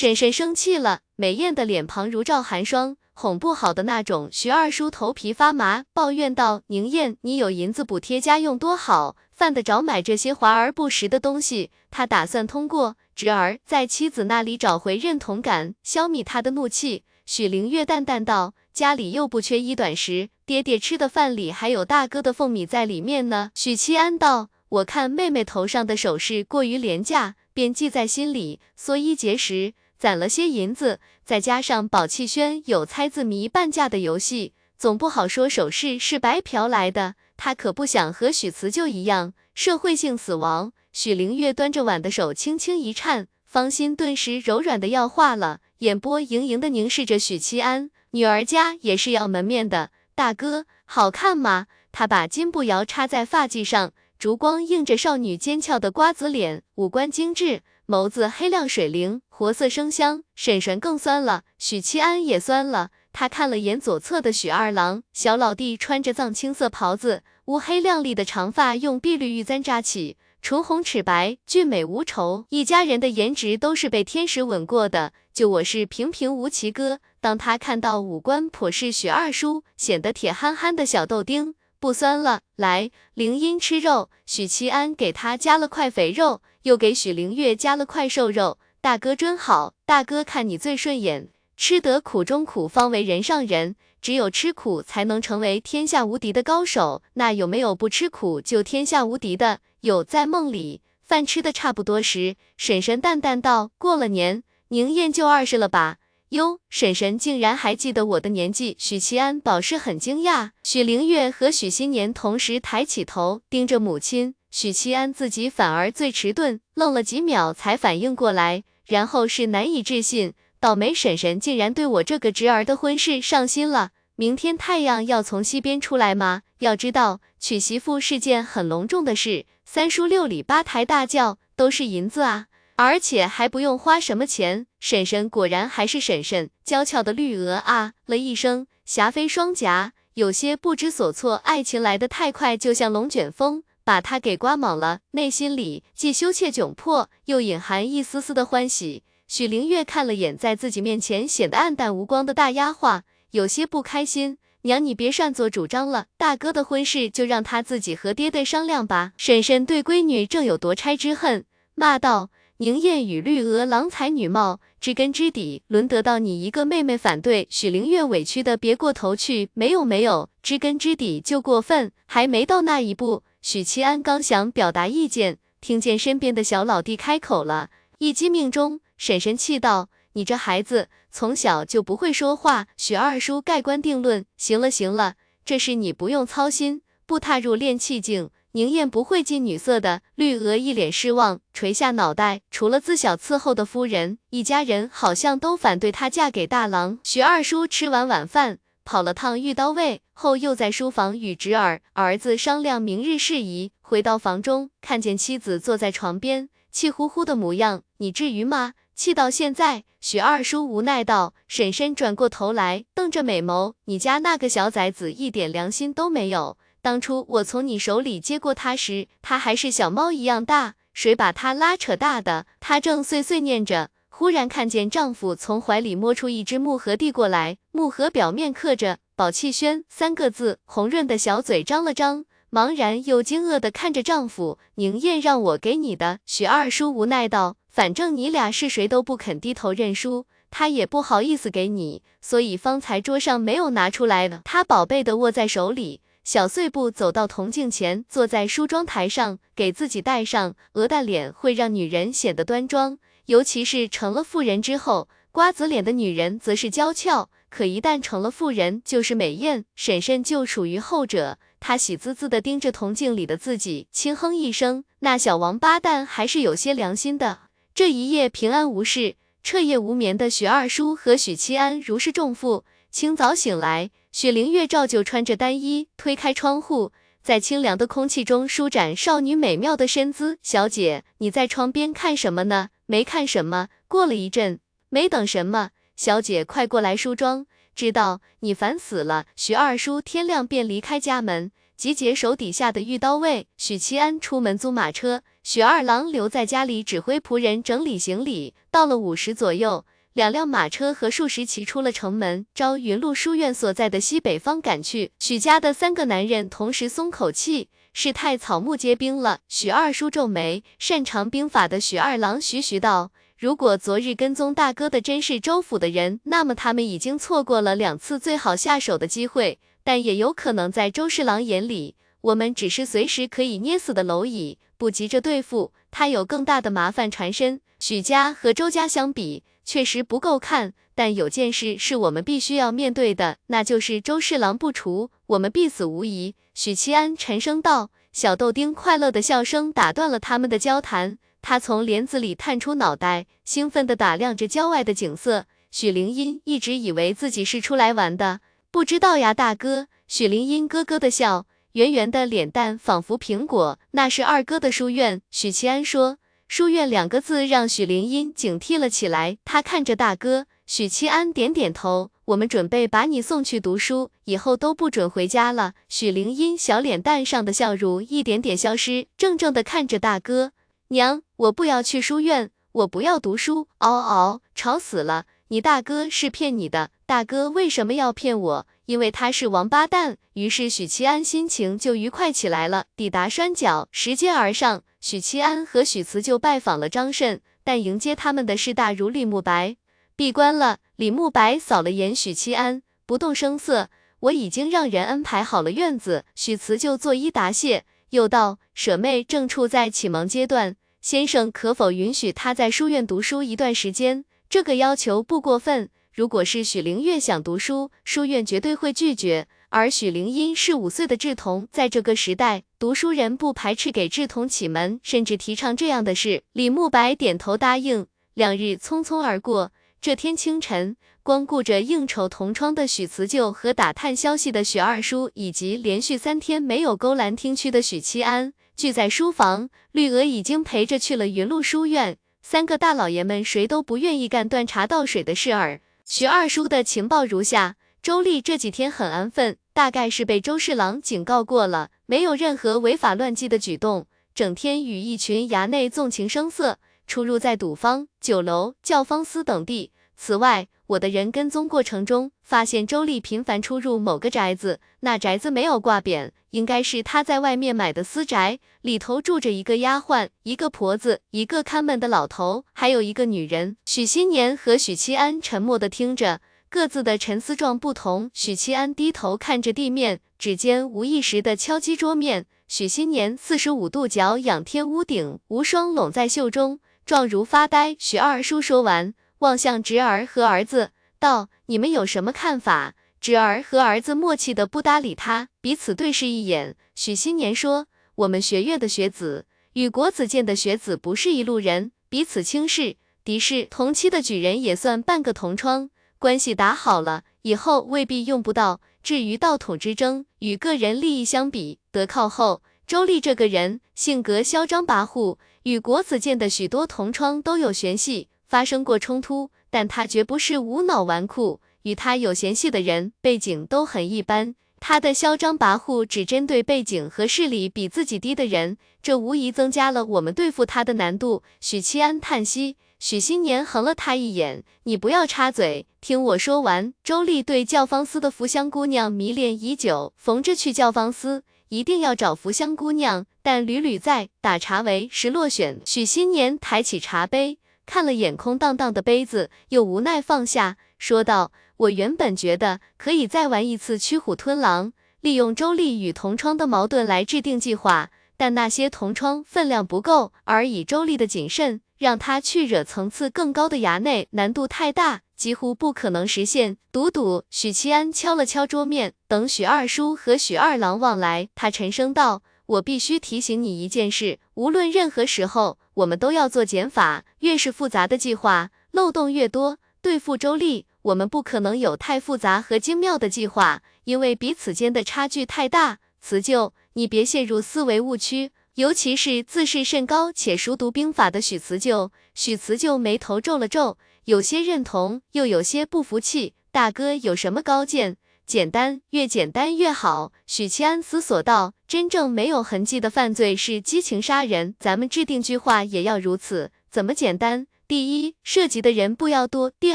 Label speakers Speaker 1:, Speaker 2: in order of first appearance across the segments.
Speaker 1: 婶婶生气了，美艳的脸庞如照寒霜，哄不好的那种。徐二叔头皮发麻，抱怨道：“宁燕，你有银子补贴家用多好，犯得着买这些华而不实的东西？”他打算通过侄儿在妻子那里找回认同感，消弭他的怒气。许灵月淡淡道：“家里又不缺衣短食，爹爹吃的饭里还有大哥的凤米在里面呢。”许七安道：“我看妹妹头上的首饰过于廉价。”便记在心里，缩衣节食，攒了些银子，再加上宝气轩有猜字谜半价的游戏，总不好说首饰是白嫖来的。他可不想和许辞旧一样社会性死亡。许灵月端着碗的手轻轻一颤，芳心顿时柔软的要化了，眼波盈盈的凝视着许七安。女儿家也是要门面的，大哥好看吗？他把金步摇插在发髻上。烛光映着少女尖俏的瓜子脸，五官精致，眸子黑亮水灵，活色生香。婶婶更酸了，许七安也酸了。他看了眼左侧的许二郎，小老弟穿着藏青色袍子，乌黑亮丽的长发用碧绿玉簪扎起，唇红齿白，俊美无愁。一家人的颜值都是被天使吻过的，就我是平平无奇哥。当他看到五官颇是许二叔，显得铁憨憨的小豆丁。不酸了，来，灵音吃肉。许七安给他加了块肥肉，又给许灵月加了块瘦肉。大哥真好，大哥看你最顺眼。吃得苦中苦，方为人上人。只有吃苦，才能成为天下无敌的高手。那有没有不吃苦就天下无敌的？有。在梦里，饭吃的差不多时，婶婶淡淡道：“过了年，宁燕就二十了吧？”哟，婶婶竟然还记得我的年纪，许七安表示很惊讶。许灵月和许新年同时抬起头盯着母亲，许七安自己反而最迟钝，愣了几秒才反应过来，然后是难以置信，倒霉婶婶竟然对我这个侄儿的婚事上心了。明天太阳要从西边出来吗？要知道娶媳妇是件很隆重的事，三书六礼八抬大轿都是银子啊。而且还不用花什么钱，婶婶果然还是婶婶，娇俏的绿娥啊了一声，霞飞双颊，有些不知所措。爱情来得太快，就像龙卷风，把她给刮懵了，内心里既羞怯窘迫，又隐含一丝丝的欢喜。许灵月看了眼在自己面前显得暗淡无光的大丫鬟，有些不开心。娘，你别擅作主张了，大哥的婚事就让他自己和爹爹商量吧。婶婶对闺女正有夺差之恨，骂道。宁燕与绿娥郎才女貌，知根知底，轮得到你一个妹妹反对？许灵月委屈的别过头去，没有没有，知根知底就过分，还没到那一步。许七安刚想表达意见，听见身边的小老弟开口了，一击命中。婶婶气道：“你这孩子从小就不会说话。”许二叔盖棺定论：“行了行了，这事你不用操心，不踏入炼气境。”宁燕不会近女色的，绿娥一脸失望，垂下脑袋。除了自小伺候的夫人，一家人好像都反对她嫁给大郎。许二叔吃完晚饭，跑了趟御刀卫，后又在书房与侄儿、儿子商量明日事宜。回到房中，看见妻子坐在床边，气呼呼的模样，你至于吗？气到现在？许二叔无奈道。婶婶转过头来，瞪着美眸，你家那个小崽子一点良心都没有。当初我从你手里接过他时，他还是小猫一样大，谁把他拉扯大的？她正碎碎念着，忽然看见丈夫从怀里摸出一只木盒递过来，木盒表面刻着“宝气轩”三个字，红润的小嘴张了张，茫然又惊愕地看着丈夫。宁燕让我给你的，许二叔无奈道：“反正你俩是谁都不肯低头认输，他也不好意思给你，所以方才桌上没有拿出来的。他宝贝的握在手里。”小碎步走到铜镜前，坐在梳妆台上，给自己戴上。鹅蛋脸会让女人显得端庄，尤其是成了妇人之后，瓜子脸的女人则是娇俏。可一旦成了妇人，就是美艳。婶婶就属于后者。她喜滋滋地盯着铜镜里的自己，轻哼一声：“那小王八蛋还是有些良心的。”这一夜平安无事，彻夜无眠的许二叔和许七安如释重负。清早醒来。许灵月照旧穿着单衣，推开窗户，在清凉的空气中舒展少女美妙的身姿。小姐，你在窗边看什么呢？没看什么。过了一阵，没等什么，小姐快过来梳妆。知道你烦死了。许二叔天亮便离开家门，集结手底下的御刀卫。许七安出门租马车。许二郎留在家里指挥仆人整理行李。到了午时左右，两辆马车和数十骑出了城门，朝云路书院所在的西北方赶去。许家的三个男人同时松口气，是太草木皆兵了。许二叔皱眉，擅长兵法的许二郎徐徐道。如果昨日跟踪大哥的真是周府的人，那么他们已经错过了两次最好下手的机会。但也有可能在周侍郎眼里，我们只是随时可以捏死的蝼蚁，不急着对付他，有更大的麻烦缠身。许家和周家相比，确实不够看。但有件事是我们必须要面对的，那就是周侍郎不除，我们必死无疑。许七安沉声道。小豆丁快乐的笑声打断了他们的交谈。他从帘子里探出脑袋，兴奋地打量着郊外的景色。许灵音一直以为自己是出来玩的，不知道呀，大哥。许灵音咯咯的笑，圆圆的脸蛋仿佛苹果。那是二哥的书院。许七安说。书院两个字让许灵音警惕了起来。他看着大哥，许七安点点头。我们准备把你送去读书，以后都不准回家了。许灵音小脸蛋上的笑容一点点消失，怔怔的看着大哥。娘，我不要去书院，我不要读书。嗷嗷，吵死了！你大哥是骗你的，大哥为什么要骗我？因为他是王八蛋。于是许七安心情就愉快起来了。抵达山脚，拾阶而上，许七安和许慈就拜访了张慎，但迎接他们的是大儒李慕白。闭关了，李慕白扫了眼许七安，不动声色。我已经让人安排好了院子。许慈就作揖答谢。又道：“舍妹正处在启蒙阶段，先生可否允许他在书院读书一段时间？这个要求不过分。如果是许灵月想读书，书院绝对会拒绝。而许灵音是五岁的稚童，在这个时代，读书人不排斥给稚童启蒙，甚至提倡这样的事。”李慕白点头答应。两日匆匆而过。这天清晨，光顾着应酬同窗的许辞旧和打探消息的许二叔，以及连续三天没有勾栏听曲的许七安，聚在书房。绿娥已经陪着去了云路书院。三个大老爷们谁都不愿意干端茶倒水的事儿。徐二叔的情报如下：周丽这几天很安分，大概是被周侍郎警告过了，没有任何违法乱纪的举动，整天与一群衙内纵情声色。出入在赌坊、酒楼、教坊司等地。此外，我的人跟踪过程中，发现周丽频繁出入某个宅子，那宅子没有挂匾，应该是他在外面买的私宅，里头住着一个丫鬟、一个婆子、一个看门的老头，还有一个女人。许新年和许七安沉默的听着，各自的沉思状不同。许七安低头看着地面，指尖无意识的敲击桌面。许新年四十五度角仰天屋顶，无双拢在袖中。状如发呆。许二叔说完，望向侄儿和儿子，道：“你们有什么看法？”侄儿和儿子默契的不搭理他，彼此对视一眼。许新年说：“我们学院的学子与国子监的学子不是一路人，彼此轻视敌视。同期的举人也算半个同窗，关系打好了，以后未必用不到。至于道统之争，与个人利益相比，得靠后。周丽这个人性格嚣张跋扈。”与国子监的许多同窗都有嫌隙，发生过冲突，但他绝不是无脑纨绔。与他有嫌隙的人背景都很一般，他的嚣张跋扈只针对背景和势力比自己低的人，这无疑增加了我们对付他的难度。许七安叹息，许新年横了他一眼，你不要插嘴，听我说完。周丽对教坊司的福香姑娘迷恋已久，逢着去教坊司。一定要找福香姑娘，但屡屡在打茶为时落选。许新年抬起茶杯，看了眼空荡荡的杯子，又无奈放下，说道：“我原本觉得可以再玩一次驱虎吞狼，利用周丽与同窗的矛盾来制定计划，但那些同窗分量不够，而以周丽的谨慎，让他去惹层次更高的衙内，难度太大。”几乎不可能实现。赌赌，许七安敲了敲桌面，等许二叔和许二郎望来，他沉声道：“我必须提醒你一件事，无论任何时候，我们都要做减法。越是复杂的计划，漏洞越多。对付周丽，我们不可能有太复杂和精妙的计划，因为彼此间的差距太大。辞旧，你别陷入思维误区，尤其是自视甚高且熟读兵法的许辞旧。”许辞旧眉头皱了皱。有些认同，又有些不服气。大哥有什么高见？简单，越简单越好。许七安思索道：“真正没有痕迹的犯罪是激情杀人，咱们制定句话也要如此。怎么简单？第一，涉及的人不要多；第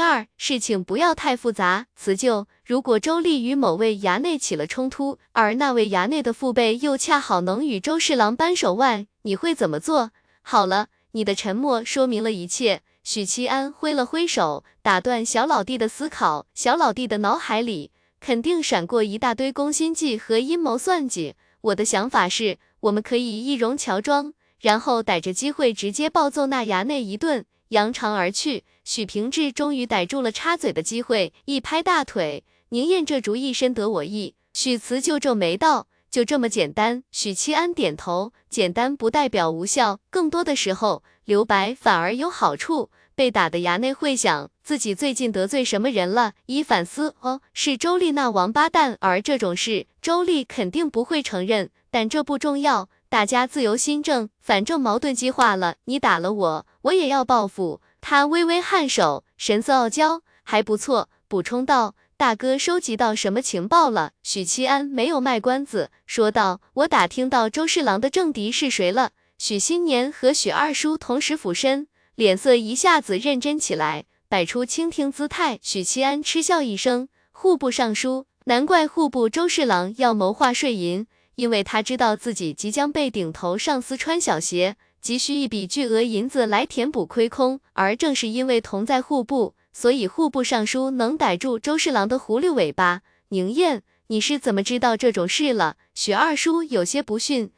Speaker 1: 二，事情不要太复杂。辞旧，如果周丽与某位衙内起了冲突，而那位衙内的父辈又恰好能与周侍郎扳手腕，你会怎么做？好了，你的沉默说明了一切。”许七安挥了挥手，打断小老弟的思考。小老弟的脑海里肯定闪过一大堆攻心计和阴谋算计。我的想法是，我们可以易容乔装，然后逮着机会直接暴揍那衙内一顿，扬长而去。许平志终于逮住了插嘴的机会，一拍大腿：“宁燕这主意深得我意。”许慈就皱眉道：“就这么简单？”许七安点头：“简单不代表无效，更多的时候。”留白反而有好处。被打的衙内会想自己最近得罪什么人了，一反思，哦，是周丽那王八蛋。而这种事，周丽肯定不会承认。但这不重要，大家自由心证，反正矛盾激化了。你打了我，我也要报复。他微微颔首，神色傲娇，还不错。补充道：“大哥收集到什么情报了？”许七安没有卖关子，说道：“我打听到周侍郎的政敌是谁了。”许新年和许二叔同时俯身，脸色一下子认真起来，摆出倾听姿态。许七安嗤笑一声：“户部尚书，难怪户部周侍郎要谋划税银，因为他知道自己即将被顶头上司穿小鞋，急需一笔巨额银子来填补亏空。而正是因为同在户部，所以户部尚书能逮住周侍郎的狐狸尾巴。”宁燕，你是怎么知道这种事了？许二叔有些不逊。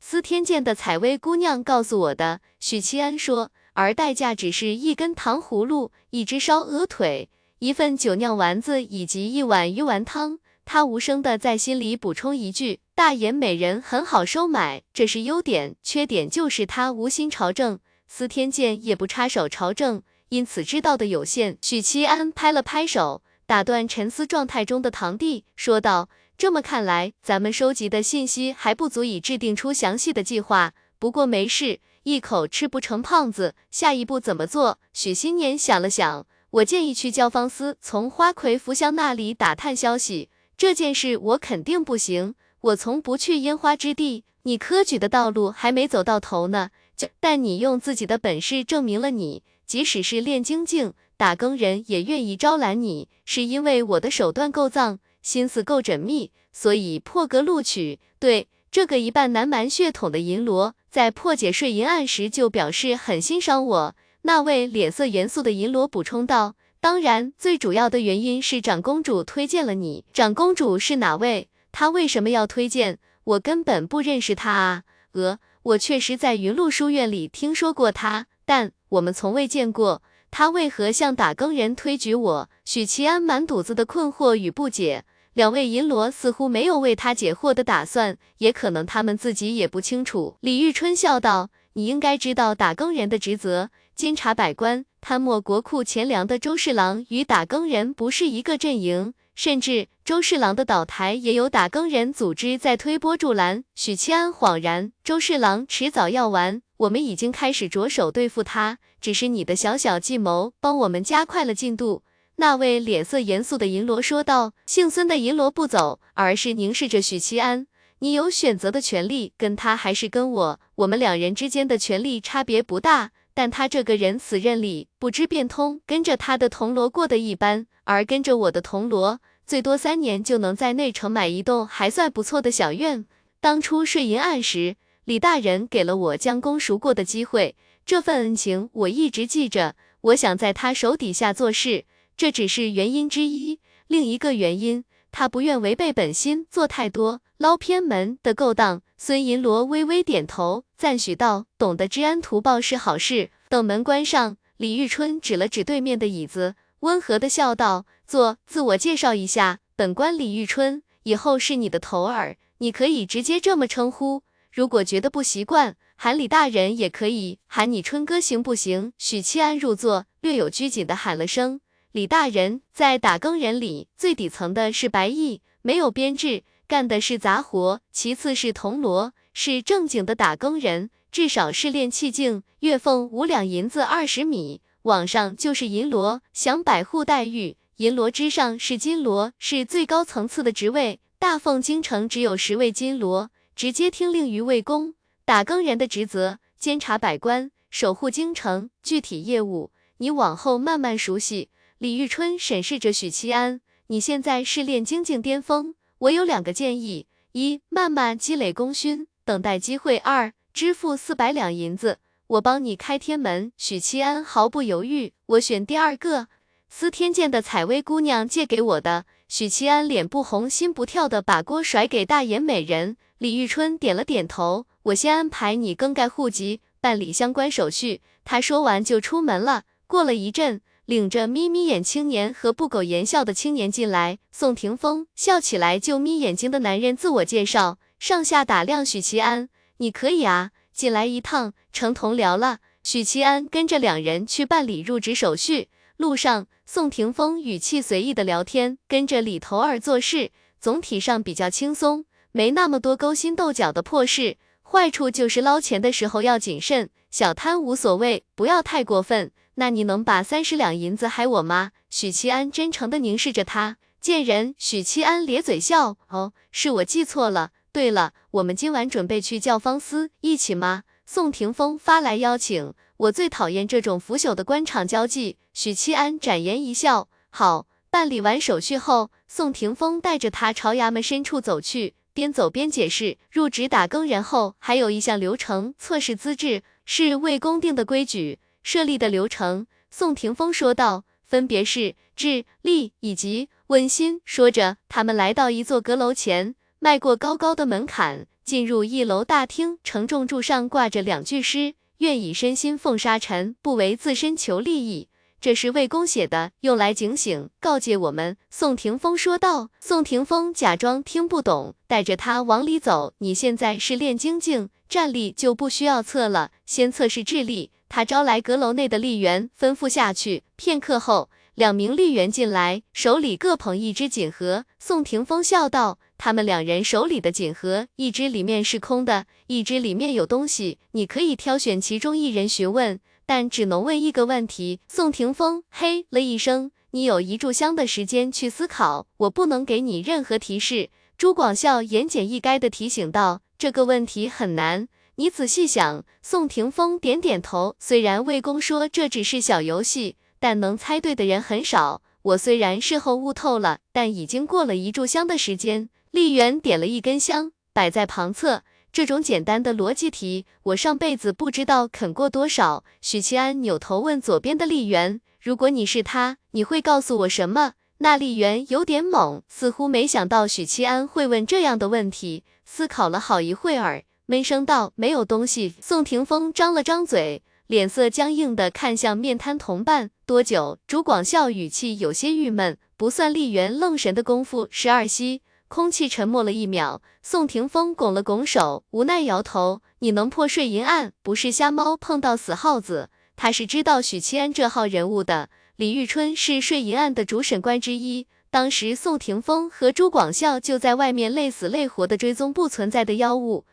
Speaker 1: 司天监的采薇姑娘告诉我的，许七安说，而代价只是一根糖葫芦、一只烧鹅腿、一份酒酿丸子以及一碗鱼丸汤。他无声的在心里补充一句：大眼美人很好收买，这是优点，缺点就是他无心朝政。司天监也不插手朝政，因此知道的有限。许七安拍了拍手，打断沉思状态中的堂弟，说道。这么看来，咱们收集的信息还不足以制定出详细的计划。不过没事，一口吃不成胖子。下一步怎么做？许新年想了想，我建议去教坊司，从花魁福香那里打探消息。这件事我肯定不行，我从不去烟花之地。你科举的道路还没走到头呢，就但你用自己的本事证明了你，即使是炼精境打更人也愿意招揽你，是因为我的手段够脏。心思够缜密，所以破格录取。对这个一半南蛮血统的银罗，在破解税银案时就表示很欣赏我。那位脸色严肃的银罗补充道：“当然，最主要的原因是长公主推荐了你。长公主是哪位？她为什么要推荐？我根本不认识她啊。呃，我确实在云路书院里听说过她，但我们从未见过。她为何向打更人推举我？”许其安满肚子的困惑与不解。两位银罗似乎没有为他解惑的打算，也可能他们自己也不清楚。李玉春笑道：“你应该知道打更人的职责，监察百官，贪墨国库钱粮的周侍郎与打更人不是一个阵营，甚至周侍郎的倒台也有打更人组织在推波助澜。”许七安恍然：“周侍郎迟早要完，我们已经开始着手对付他，只是你的小小计谋帮我们加快了进度。”那位脸色严肃的银罗说道：“姓孙的银罗不走，而是凝视着许七安。你有选择的权利，跟他还是跟我？我们两人之间的权利差别不大，但他这个人死认理，不知变通。跟着他的铜锣过得一般，而跟着我的铜锣，最多三年就能在内城买一栋还算不错的小院。当初税银案时，李大人给了我将功赎过的机会，这份恩情我一直记着。我想在他手底下做事。”这只是原因之一，另一个原因，他不愿违背本心，做太多捞偏门的勾当。孙银罗微微点头，赞许道：“懂得知恩图报是好事。”等门关上，李玉春指了指对面的椅子，温和的笑道：“坐，自我介绍一下，本官李玉春，以后是你的头儿，你可以直接这么称呼。如果觉得不习惯，喊李大人也可以，喊你春哥行不行？”许七安入座，略有拘谨的喊了声。李大人在打更人里最底层的是白役，没有编制，干的是杂活。其次是铜锣，是正经的打更人，至少是练气境，月俸五两银子二十米，往上就是银锣，享百户待遇，银锣之上是金锣，是最高层次的职位。大奉京城只有十位金锣，直接听令于魏公。打更人的职责，监察百官，守护京城。具体业务，你往后慢慢熟悉。李玉春审视着许七安，你现在是炼精境巅峰，我有两个建议：一，慢慢积累功勋，等待机会；二，支付四百两银子，我帮你开天门。许七安毫不犹豫，我选第二个。司天监的采薇姑娘借给我的。许七安脸不红心不跳的把锅甩给大眼美人。李玉春点了点头，我先安排你更改户籍，办理相关手续。他说完就出门了。过了一阵，领着眯眯眼青年和不苟言笑的青年进来。宋霆锋笑起来就眯眼睛的男人自我介绍，上下打量许其安，你可以啊，进来一趟成同僚了。许其安跟着两人去办理入职手续。路上，宋霆锋语气随意的聊天，跟着李头儿做事，总体上比较轻松，没那么多勾心斗角的破事。坏处就是捞钱的时候要谨慎，小贪无所谓，不要太过分。那你能把三十两银子还我吗？许七安真诚的凝视着他，贱人。许七安咧嘴笑，哦，是我记错了。对了，我们今晚准备去教坊司一起吗？宋霆锋发来邀请。我最讨厌这种腐朽的官场交际。许七安展颜一笑，好。办理完手续后，宋霆锋带着他朝衙门深处走去，边走边解释，入职打更人后，还有一项流程，测试资质，是魏公定的规矩，设立的流程。宋霆锋说道，分别是智、力以及温馨。说着，他们来到一座阁楼前，迈过高高的门槛，进入一楼大厅，承重柱上挂着两句诗。愿以身心奉沙尘，不为自身求利益。这是魏公写的，用来警醒、告诫我们。宋霆锋说道。宋霆锋假装听不懂，带着他往里走。你现在是炼精境，战力就不需要测了，先测试智力。他招来阁楼内的吏员，吩咐下去。片刻后，两名吏员进来，手里各捧一只锦盒。宋霆锋笑道。他们两人手里的锦盒，一只里面是空的，一只里面有东西。你可以挑选其中一人询问，但只能问一个问题。宋霆锋嘿了一声，你有一炷香的时间去思考，我不能给你任何提示。朱广孝言简意赅的提醒道，这个问题很难，你仔细想。宋霆锋点点头，虽然魏公说这只是小游戏，但能猜对的人很少。我虽然事后悟透了，但已经过了一炷香的时间。丽媛点了一根香，摆在旁侧。这种简单的逻辑题，我上辈子不知道啃过多少。许七安扭头问左边的丽媛：“如果你是他，你会告诉我什么？”那丽媛有点懵，似乎没想到许七安会问这样的问题，思考了好一会儿，闷声道：“没有东西。”宋霆锋张了张嘴，脸色僵硬的看向面瘫同伴。多久？朱广孝语气有些郁闷。不算丽媛愣神的功夫，十二息。空气沉默了一秒，宋霆锋拱了拱手，无奈摇头。你能破睡银案，不是瞎猫碰到死耗子，他是知道许七安这号人物的。李玉春是睡银案的主审官之一，当时宋霆锋和朱广孝就在外面累死累活的追踪不存在的妖物。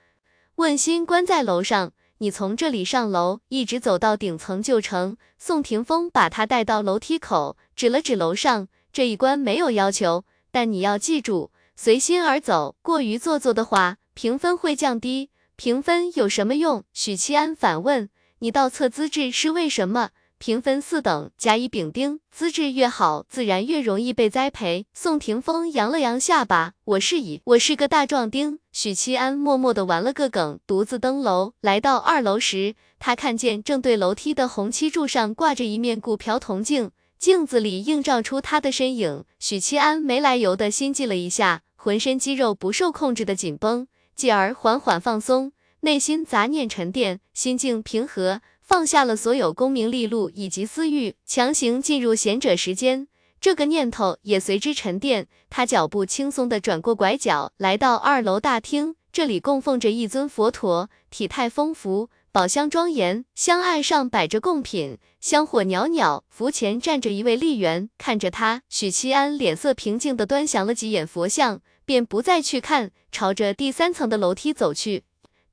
Speaker 1: 问心关在楼上，你从这里上楼，一直走到顶层就成。宋霆锋把他带到楼梯口，指了指楼上，这一关没有要求，但你要记住。随心而走，过于做作的话，评分会降低。评分有什么用？许七安反问。你倒测资质是为什么？评分四等，甲乙丙丁，资质越好，自然越容易被栽培。宋霆锋扬了扬下巴，我是乙，我是个大壮丁。许七安默默地玩了个梗，独自登楼。来到二楼时，他看见正对楼梯的红漆柱上挂着一面古朴铜镜。镜子里映照出他的身影，许七安没来由的心悸了一下，浑身肌肉不受控制的紧绷，继而缓缓放松，内心杂念沉淀，心境平和，放下了所有功名利禄以及私欲，强行进入贤者时间，这个念头也随之沉淀。他脚步轻松的转过拐角，来到二楼大厅，这里供奉着一尊佛陀，体态丰富。宝箱庄严，香案上摆着贡品，香火袅袅。佛前站着一位丽媛，看着他，许七安脸色平静的端详了几眼佛像，便不再去看，朝着第三层的楼梯走去。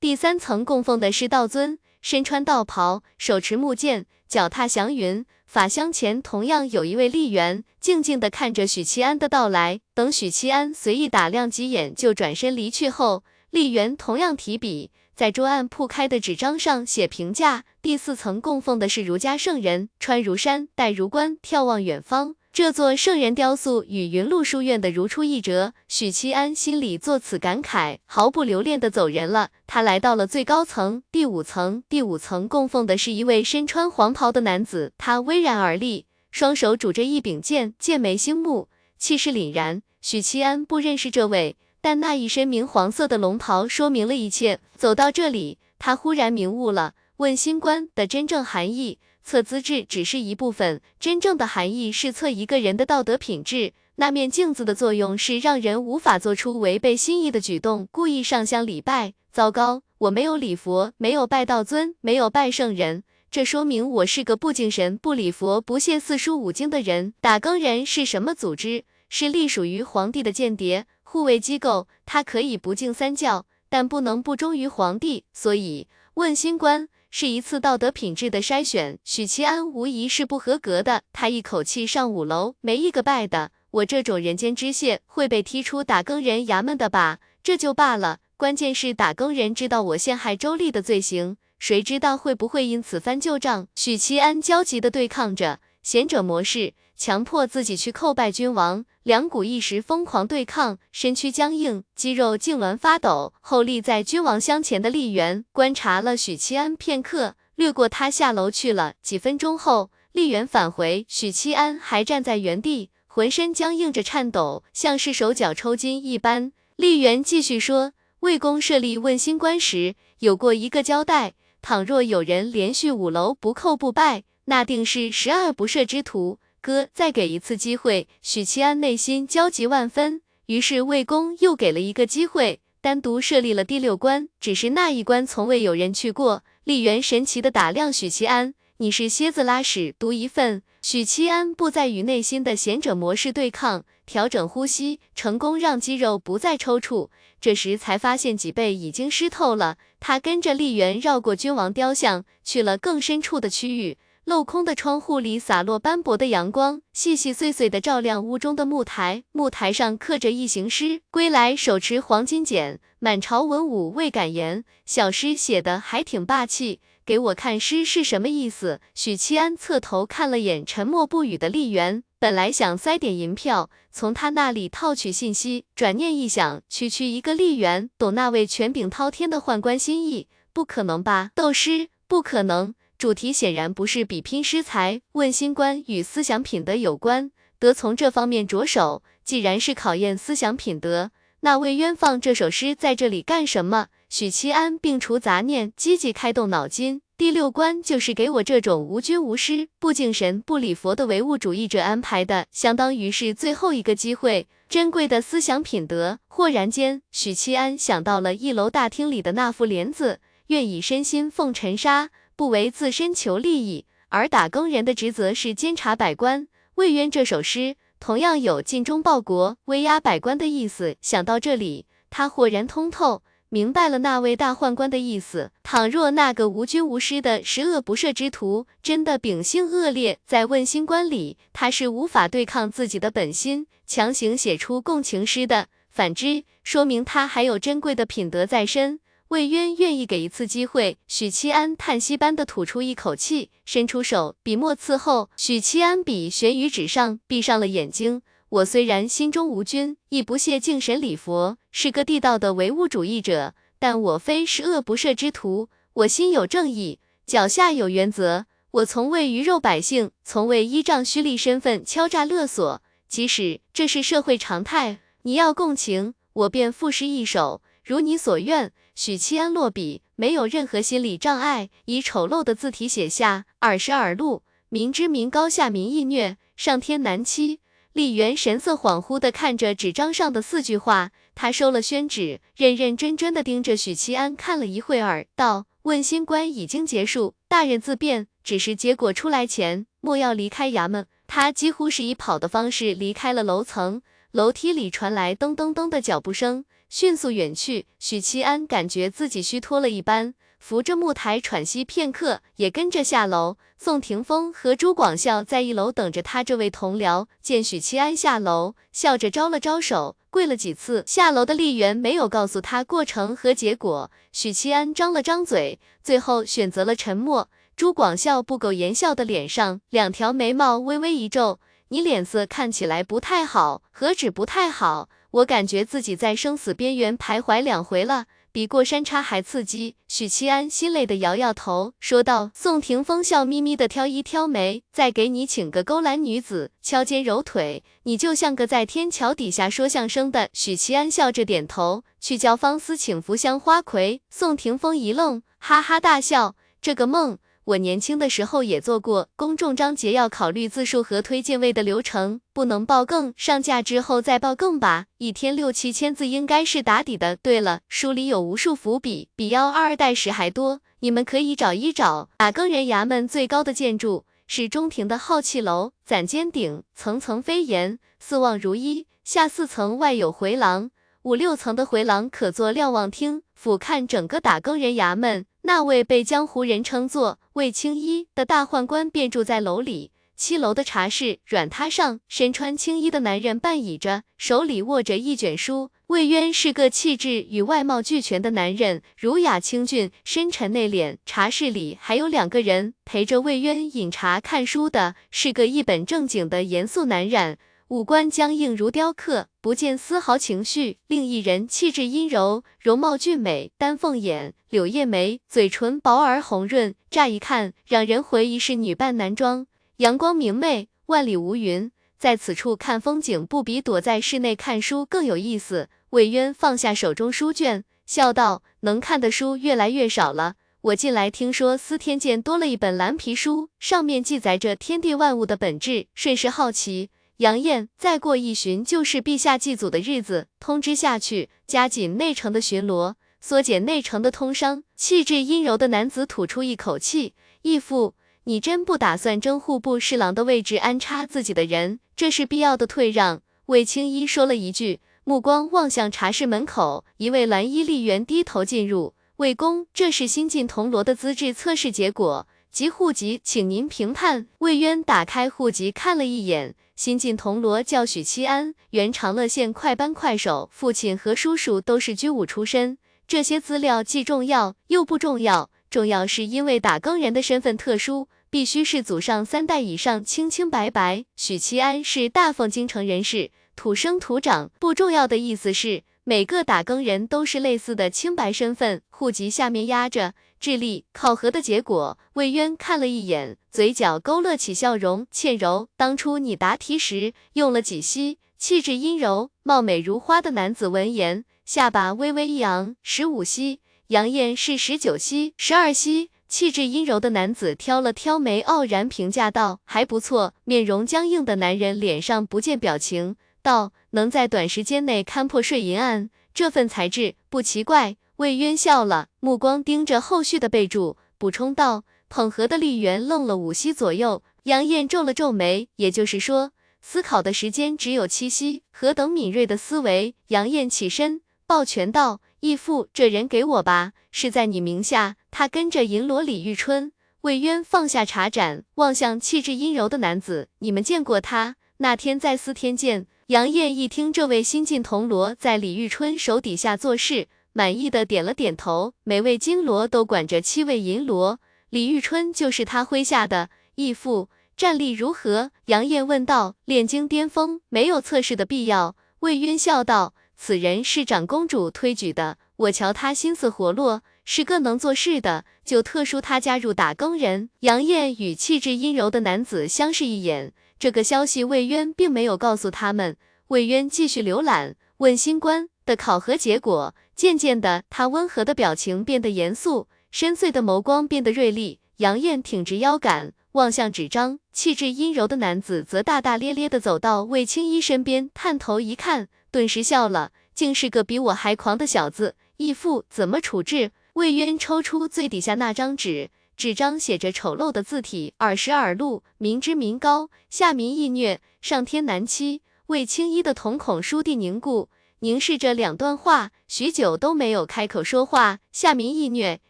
Speaker 1: 第三层供奉的是道尊，身穿道袍，手持木剑，脚踏祥云。法香前同样有一位丽媛，静静地看着许七安的到来。等许七安随意打量几眼，就转身离去后，丽媛同样提笔，在桌案铺开的纸张上写评价。第四层供奉的是儒家圣人，穿如山，戴如冠，眺望远方。这座圣人雕塑与云麓书院的如出一辙，许七安心里作此感慨，毫不留恋的走人了。他来到了最高层，第五层。第五层供奉的是一位身穿黄袍的男子，他巍然而立，双手拄着一柄剑，剑眉星目，气势凛然。许七安不认识这位，但那一身明黄色的龙袍说明了一切。走到这里，他忽然明悟了问心观的真正含义。测资质只是一部分，真正的含义是测一个人的道德品质。那面镜子的作用是让人无法做出违背心意的举动，故意上香礼拜。糟糕，我没有礼佛，没有拜道尊，没有拜圣人，这说明我是个不敬神、不礼佛、不屑四书五经的人。打更人是什么组织？是隶属于皇帝的间谍护卫机构，他可以不敬三教，但不能不忠于皇帝。所以问心官。是一次道德品质的筛选，许其安无疑是不合格的。他一口气上五楼，没一个败的。我这种人间知县会被踢出打更人衙门的吧？这就罢了，关键是打更人知道我陷害周丽的罪行，谁知道会不会因此翻旧账？许其安焦急地对抗着贤者模式。强迫自己去叩拜君王，两股一时疯狂对抗，身躯僵硬，肌肉痉挛发抖。后立在君王箱前的丽媛观察了许七安片刻，掠过他下楼去了。几分钟后，丽媛返回，许七安还站在原地，浑身僵硬着颤抖，像是手脚抽筋一般。丽媛继续说，魏公设立问心观时，有过一个交代，倘若有人连续五楼不叩不拜，那定是十恶不赦之徒。哥，再给一次机会。许七安内心焦急万分，于是魏公又给了一个机会，单独设立了第六关。只是那一关从未有人去过。丽媛神奇的打量许七安，你是蝎子拉屎独一份。许七安不再与内心的贤者模式对抗，调整呼吸，成功让肌肉不再抽搐。这时才发现脊背已经湿透了。他跟着丽媛绕过君王雕像，去了更深处的区域。镂空的窗户里洒落斑驳的阳光，细细碎碎的照亮屋中的木台。木台上刻着一行诗：归来手持黄金简，满朝文武未敢言。小诗写的还挺霸气，给我看诗是什么意思？许七安侧头看了眼沉默不语的丽媛，本来想塞点银票从他那里套取信息，转念一想，区区一个丽媛懂那位权柄滔天的宦官心意？不可能吧？斗诗不可能。主题显然不是比拼诗才，问心观与思想品德有关，得从这方面着手。既然是考验思想品德，那魏渊放这首诗在这里干什么？许七安摒除杂念，积极开动脑筋。第六关就是给我这种无君无师、不敬神、不礼佛的唯物主义者安排的，相当于是最后一个机会。珍贵的思想品德。豁然间，许七安想到了一楼大厅里的那副帘子，愿以身心奉尘沙。不为自身求利益，而打更人的职责是监察百官。魏渊这首诗同样有尽忠报国、威压百官的意思。想到这里，他豁然通透，明白了那位大宦官的意思。倘若那个无君无师的十恶不赦之徒真的秉性恶劣，在问心观里，他是无法对抗自己的本心，强行写出共情诗的。反之，说明他还有珍贵的品德在身。魏渊愿意给一次机会，许七安叹息般的吐出一口气，伸出手，笔墨伺候。许七安笔悬于纸上，闭上了眼睛。我虽然心中无君，亦不屑敬神礼佛，是个地道的唯物主义者，但我非十恶不赦之徒。我心有正义，脚下有原则。我从未鱼肉百姓，从未依仗虚立身份敲诈勒索。即使这是社会常态，你要共情，我便赋诗一首，如你所愿。许七安落笔，没有任何心理障碍，以丑陋的字体写下“尔时尔路，民之民高下民易虐，上天难欺”。李元神色恍惚地看着纸张上的四句话，他收了宣纸，认认真真地盯着许七安看了一会儿，道：“问心官已经结束，大人自便。只是结果出来前，莫要离开衙门。”他几乎是以跑的方式离开了楼层，楼梯里传来噔噔噔的脚步声。迅速远去，许七安感觉自己虚脱了一般，扶着木台喘息片刻，也跟着下楼。宋霆锋和朱广孝在一楼等着他这位同僚，见许七安下楼，笑着招了招手，跪了几次。下楼的丽媛没有告诉他过程和结果，许七安张了张嘴，最后选择了沉默。朱广孝不苟言笑的脸上，两条眉毛微微一皱，你脸色看起来不太好，何止不太好，我感觉自己在生死边缘徘徊两回了。比过山车还刺激，许七安心累的摇摇头，说道。宋霆锋笑眯眯的挑一挑眉，再给你请个勾栏女子，敲肩揉腿，你就像个在天桥底下说相声的。许七安笑着点头，去叫方思请扶香花魁。宋霆锋一愣，哈哈大笑，这个梦。我年轻的时候也做过，公众章节要考虑字数和推荐位的流程，不能爆更，上架之后再爆更吧。一天六七千字应该是打底的。对了，书里有无数伏笔，比幺二代时还多，你们可以找一找。打更人衙门最高的建筑是中庭的浩气楼，攒尖顶，层层飞檐，四望如一，下四层外有回廊，五六层的回廊可做瞭望厅，俯瞰整个打更人衙门。那位被江湖人称作魏青衣的大宦官便住在楼里。七楼的茶室软榻上，身穿青衣的男人半倚着，手里握着一卷书。魏渊是个气质与外貌俱全的男人，儒雅清俊，深沉内敛。茶室里还有两个人陪着魏渊饮茶看书的，是个一本正经的严肃男人。五官僵硬如雕刻，不见丝毫情绪。另一人气质阴柔，容貌俊美，丹凤眼，柳叶眉，嘴唇薄而红润，乍一看让人回忆是女扮男装。阳光明媚，万里无云，在此处看风景，不比躲在室内看书更有意思。魏渊放下手中书卷，笑道：“能看的书越来越少了。我近来听说司天监多了一本蓝皮书，上面记载着天地万物的本质，甚是好奇。”杨艳，再过一旬就是陛下祭祖的日子，通知下去，加紧内城的巡逻，缩减内城的通商。气质阴柔的男子吐出一口气，义父，你真不打算争户部侍郎的位置，安插自己的人？这是必要的退让。魏青衣说了一句，目光望向茶室门口，一位蓝衣吏员低头进入。魏公，这是新晋铜锣的资质测试结果及户籍，请您评判。魏渊打开户籍看了一眼。新晋铜锣叫许七安，原长乐县快班快手，父亲和叔叔都是军武出身。这些资料既重要又不重要，重要是因为打更人的身份特殊，必须是祖上三代以上清清白白。许七安是大凤京城人士，土生土长。不重要的意思是，每个打更人都是类似的清白身份，户籍下面压着。智力考核的结果，魏渊看了一眼，嘴角勾勒起笑容。倩柔，当初你答题时用了几息？气质阴柔、貌美如花的男子闻言，下巴微微一扬，十五息。杨艳是十九息，十二息。气质阴柔的男子挑了挑眉，傲然评价道：“还不错。”面容僵硬的男人脸上不见表情，道：“能在短时间内勘破税银案，这份才智不奇怪。”魏渊笑了，目光盯着后续的备注，补充道：“捧盒的丽媛愣了五息左右。”杨艳皱了皱眉，也就是说，思考的时间只有七息，何等敏锐的思维！杨艳起身抱拳道：“义父，这人给我吧，是在你名下。他跟着银罗李玉春。”魏渊放下茶盏，望向气质阴柔的男子：“你们见过他？那天在司天监。”杨艳一听这位新晋铜锣在李玉春手底下做事。满意的点了点头，每位金罗都管着七位银罗，李玉春就是他麾下的义父。战力如何？杨艳问道。炼精巅峰，没有测试的必要。魏渊笑道：“此人是长公主推举的，我瞧他心思活络，是个能做事的，就特殊他加入打更人。”杨艳与气质阴柔的男子相视一眼，这个消息魏渊并没有告诉他们。魏渊继续浏览，问新官的考核结果。渐渐的，他温和的表情变得严肃，深邃的眸光变得锐利。杨艳挺直腰杆，望向纸张，气质阴柔的男子则大大咧咧的走到魏青衣身边，探头一看，顿时笑了，竟是个比我还狂的小子。义父怎么处置？魏渊抽出最底下那张纸，纸张写着丑陋的字体：尔时尔禄，民脂民膏，下民易虐，上天难欺。魏青衣的瞳孔倏地凝固。凝视着两段话，许久都没有开口说话。下民易虐，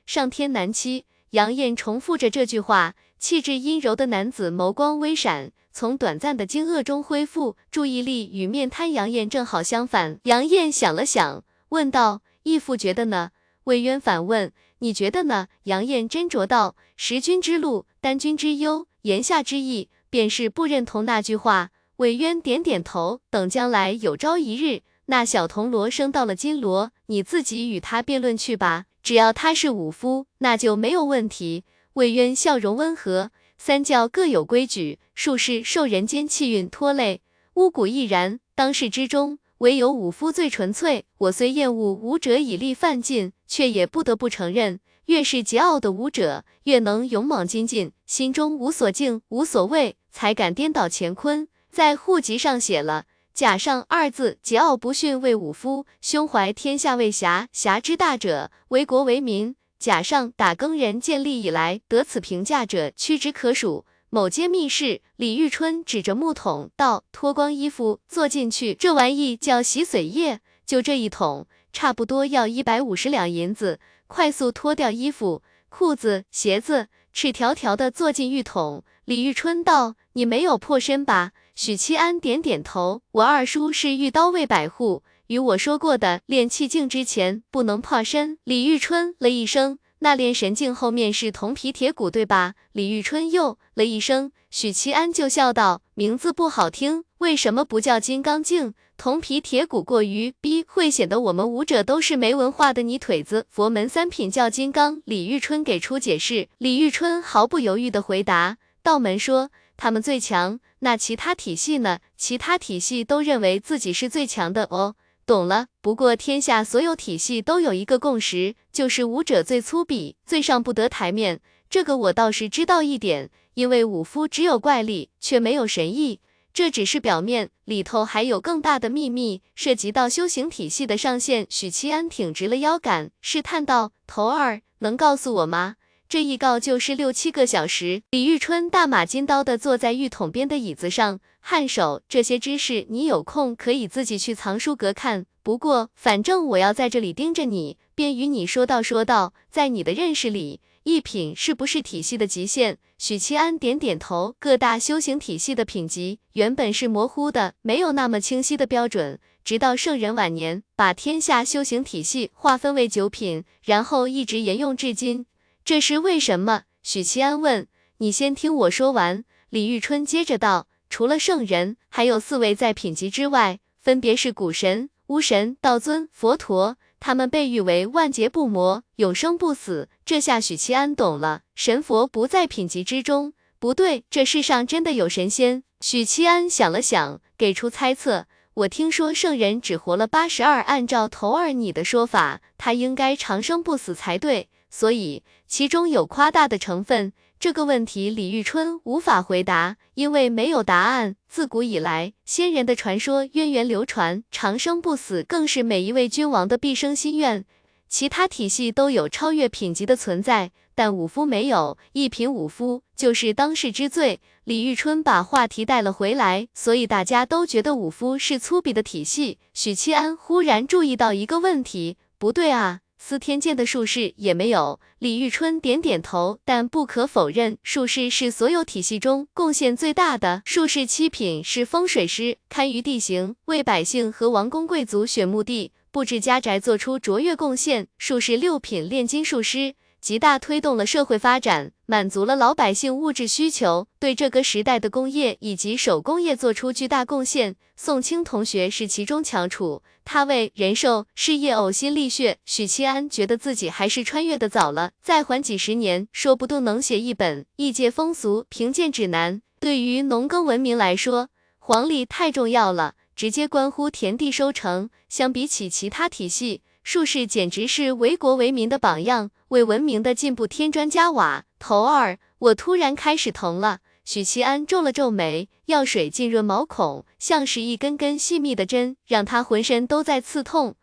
Speaker 1: 上天难欺。杨艳重复着这句话，气质阴柔的男子眸光微闪，从短暂的惊愕中恢复注意力，与面瘫杨艳正好相反。杨艳想了想，问道：“义父觉得呢？”魏渊反问：“你觉得呢？”杨艳斟酌道：“识君之路，担君之忧。”言下之意，便是不认同那句话。魏渊点点头，等将来有朝一日。那小铜锣升到了金锣，你自己与他辩论去吧。只要他是武夫，那就没有问题。魏渊笑容温和，三教各有规矩，术士受人间气运拖累，巫蛊亦然。当世之中，唯有武夫最纯粹。我虽厌恶武者以力犯禁，却也不得不承认，越是桀骜的武者，越能勇猛精进，心中无所敬，无所畏，才敢颠倒乾坤。在户籍上写了。甲上二字，桀骜不驯为武夫，胸怀天下为侠，侠之大者，为国为民。甲上打更人建立以来，得此评价者屈指可数。某间密室，李玉春指着木桶道：“脱光衣服坐进去，这玩意叫洗髓液，就这一桶，差不多要一百五十两银子。快速脱掉衣服、裤子、鞋子，赤条条的坐进浴桶。”李玉春道：“你没有破身吧？”许七安点点头，我二叔是御刀卫百户，与我说过的，练气境之前不能破身。李玉春了一声，那练神境后面是铜皮铁骨，对吧？李玉春又了一声，许七安就笑道，名字不好听，为什么不叫金刚镜？铜皮铁骨过于逼，会显得我们武者都是没文化的泥腿子。佛门三品叫金刚。李玉春给出解释，李玉春毫不犹豫的回答，道门说。他们最强，那其他体系呢？其他体系都认为自己是最强的哦。懂了。不过天下所有体系都有一个共识，就是武者最粗鄙，最上不得台面。这个我倒是知道一点，因为武夫只有怪力，却没有神意。这只是表面，里头还有更大的秘密，涉及到修行体系的上限。许七安挺直了腰杆，试探道：“头儿，能告诉我吗？”这一告就是六七个小时。李玉春大马金刀的坐在浴桶边的椅子上，颔首。这些知识你有空可以自己去藏书阁看。不过反正我要在这里盯着你，便与你说道说道。在你的认识里，一品是不是体系的极限？许七安点点头。各大修行体系的品级原本是模糊的，没有那么清晰的标准。直到圣人晚年，把天下修行体系划分为九品，然后一直沿用至今。这是为什么？许七安问。你先听我说完。李玉春接着道：除了圣人，还有四位在品级之外，分别是古神、巫神、道尊、佛陀。他们被誉为万劫不磨，永生不死。这下许七安懂了，神佛不在品级之中。不对，这世上真的有神仙。许七安想了想，给出猜测。我听说圣人只活了八十二，按照头儿你的说法，他应该长生不死才对。所以其中有夸大的成分。这个问题李玉春无法回答，因为没有答案。自古以来，先人的传说渊源流传，长生不死更是每一位君王的毕生心愿。其他体系都有超越品级的存在，但武夫没有，一品武夫就是当世之最。李玉春把话题带了回来，所以大家都觉得武夫是粗鄙的体系。许七安忽然注意到一个问题，不对啊。司天监的术士也没有。李玉春点点头，但不可否认，术士是所有体系中贡献最大的。术士七品是风水师，堪舆地形，为百姓和王公贵族选墓地、布置家宅，做出卓越贡献。术士六品炼金术师。极大推动了社会发展，满足了老百姓物质需求，对这个时代的工业以及手工业做出巨大贡献。宋清同学是其中翘楚，他为人寿事业呕心沥血。许七安觉得自己还是穿越的早了，再缓几十年，说不定能写一本《异界风俗评鉴指南》。对于农耕文明来说，黄历太重要了，直接关乎田地收成。相比起其他体系，术士简直是为国为民的榜样。为文明的进步添砖加瓦，头二，我突然开始疼了。许七安皱了皱眉，药水浸润毛孔，像是一根根细密的针，让他浑身都在刺痛。